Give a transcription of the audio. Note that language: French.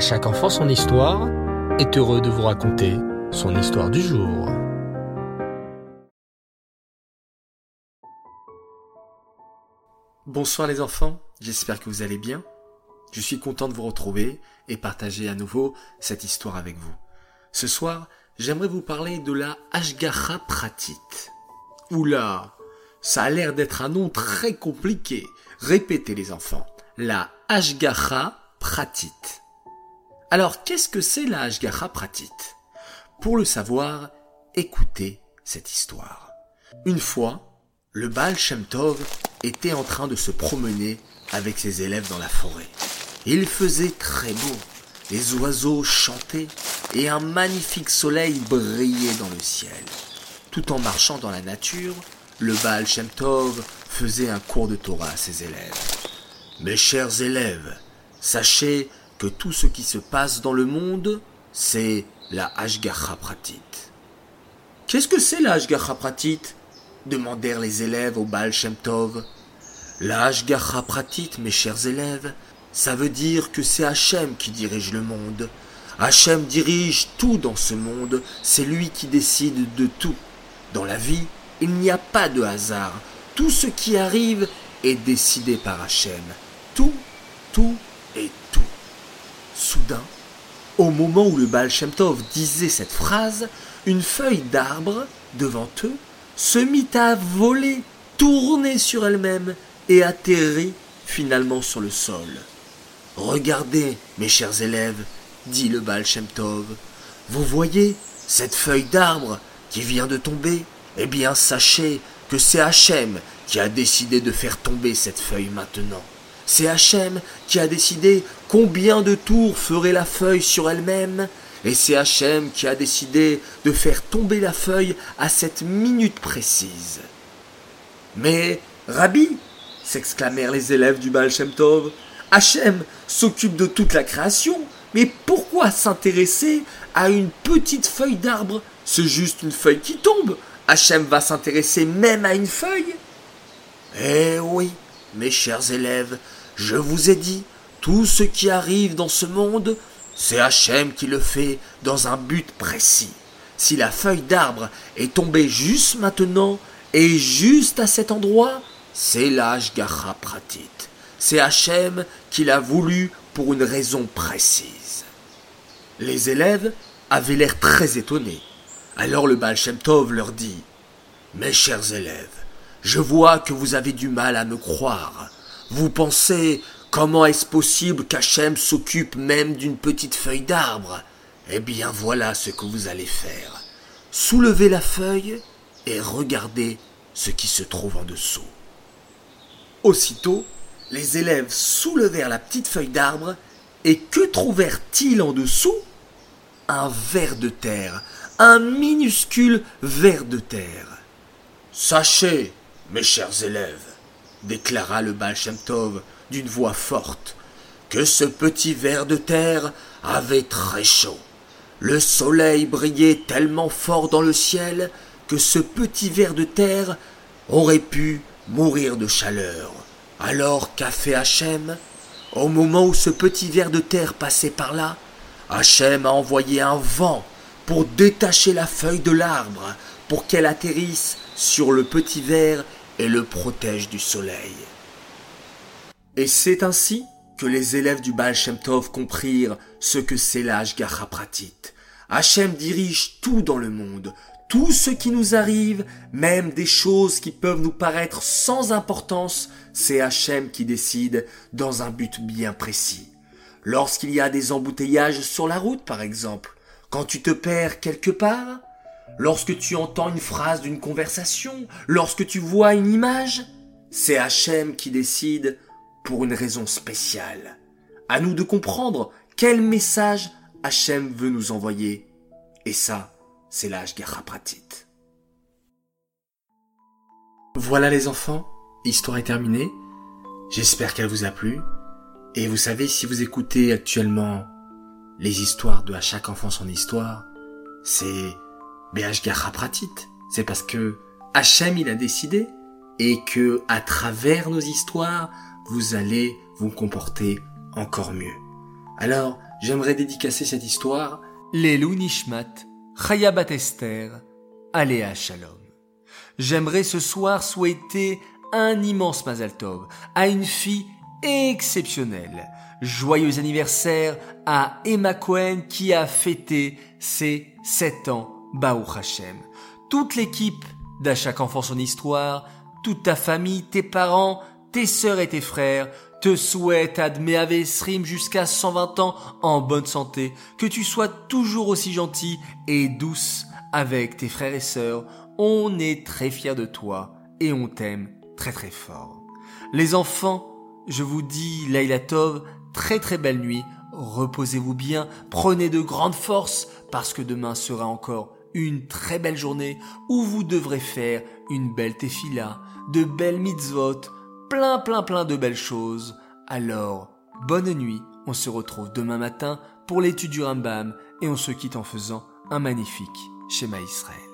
Chaque enfant son histoire est heureux de vous raconter son histoire du jour. Bonsoir les enfants, j'espère que vous allez bien. Je suis content de vous retrouver et partager à nouveau cette histoire avec vous. Ce soir, j'aimerais vous parler de la Ashgaha Pratit. Oula, ça a l'air d'être un nom très compliqué. Répétez les enfants. La Ashgaha Pratit. Alors, qu'est-ce que c'est la Ashgaha Pratit Pour le savoir, écoutez cette histoire. Une fois, le Baal Shem Tov était en train de se promener avec ses élèves dans la forêt. Il faisait très beau, les oiseaux chantaient et un magnifique soleil brillait dans le ciel. Tout en marchant dans la nature, le Baal Shem Tov faisait un cours de Torah à ses élèves. Mes chers élèves, sachez que tout ce qui se passe dans le monde, c'est la Ashgacha Pratit. Qu'est-ce que c'est la Ashgacha Pratit demandèrent les élèves au Baal Shem Tov. La Ashgacha Pratit, mes chers élèves, ça veut dire que c'est Hachem qui dirige le monde. Hachem dirige tout dans ce monde, c'est lui qui décide de tout. Dans la vie, il n'y a pas de hasard. Tout ce qui arrive est décidé par Hachem. Tout, tout. Au moment où le Baal Tov disait cette phrase, une feuille d'arbre, devant eux, se mit à voler, tourner sur elle-même et atterrit finalement sur le sol. Regardez, mes chers élèves, dit le Baal Tov, vous voyez cette feuille d'arbre qui vient de tomber? Eh bien, sachez que c'est Hachem qui a décidé de faire tomber cette feuille maintenant. C'est Hachem qui a décidé combien de tours ferait la feuille sur elle-même, et c'est Hachem qui a décidé de faire tomber la feuille à cette minute précise. Mais, Rabbi, s'exclamèrent les élèves du Baal Shem Tov, Hachem s'occupe de toute la création, mais pourquoi s'intéresser à une petite feuille d'arbre? C'est juste une feuille qui tombe. Hachem va s'intéresser même à une feuille Eh oui, mes chers élèves, je vous ai dit, tout ce qui arrive dans ce monde, c'est Hachem qui le fait dans un but précis. Si la feuille d'arbre est tombée juste maintenant et juste à cet endroit, c'est l'âge Pratit. C'est Hachem qui l'a voulu pour une raison précise. Les élèves avaient l'air très étonnés. Alors le Baal Shem Tov leur dit Mes chers élèves, je vois que vous avez du mal à me croire. Vous pensez comment est-ce possible qu'Hachem s'occupe même d'une petite feuille d'arbre? Eh bien voilà ce que vous allez faire. Soulevez la feuille et regardez ce qui se trouve en dessous. Aussitôt, les élèves soulevèrent la petite feuille d'arbre et que trouvèrent-ils en dessous? Un ver de terre, un minuscule ver de terre. Sachez, mes chers élèves, déclara le Baal Shem Tov d'une voix forte, que ce petit ver de terre avait très chaud. Le soleil brillait tellement fort dans le ciel que ce petit ver de terre aurait pu mourir de chaleur. Alors qu'a fait Hachem? Au moment où ce petit ver de terre passait par là, Hachem a envoyé un vent pour détacher la feuille de l'arbre, pour qu'elle atterrisse sur le petit ver et le protège du soleil. Et c'est ainsi que les élèves du Baal Shem Tov comprirent ce que c'est l'âge Pratit. Hachem dirige tout dans le monde, tout ce qui nous arrive, même des choses qui peuvent nous paraître sans importance, c'est Hachem qui décide dans un but bien précis. Lorsqu'il y a des embouteillages sur la route, par exemple, quand tu te perds quelque part, lorsque tu entends une phrase d'une conversation, lorsque tu vois une image, c'est Hachem qui décide pour une raison spéciale. À nous de comprendre quel message Hachem veut nous envoyer. Et ça, c'est l'âge Pratit. Voilà les enfants, l'histoire est terminée. J'espère qu'elle vous a plu. Et vous savez, si vous écoutez actuellement les histoires de À chaque enfant son histoire, c'est BH Pratit. C'est parce que Hachem il a décidé et que à travers nos histoires, vous allez vous comporter encore mieux. Alors, j'aimerais dédicacer cette histoire Lelou Nishmat, Chayabat Esther, Aléa Shalom. J'aimerais ce soir souhaiter un immense Mazal Tov à une fille exceptionnelle. Joyeux anniversaire à Emma Cohen qui a fêté ses 7 ans, Baou Hashem. Toute l'équipe d'À chaque enfant son histoire, toute ta famille, tes parents, tes sœurs et tes frères te souhaitent Admé Avesrim jusqu'à 120 ans en bonne santé, que tu sois toujours aussi gentil et douce avec tes frères et sœurs. On est très fiers de toi et on t'aime très très fort. Les enfants, je vous dis Laila Tov, très très belle nuit, reposez-vous bien, prenez de grandes forces parce que demain sera encore une très belle journée où vous devrez faire une belle tefila, de belles mitzvot, plein plein plein de belles choses. Alors, bonne nuit, on se retrouve demain matin pour l'étude du Rambam et on se quitte en faisant un magnifique schéma Israël.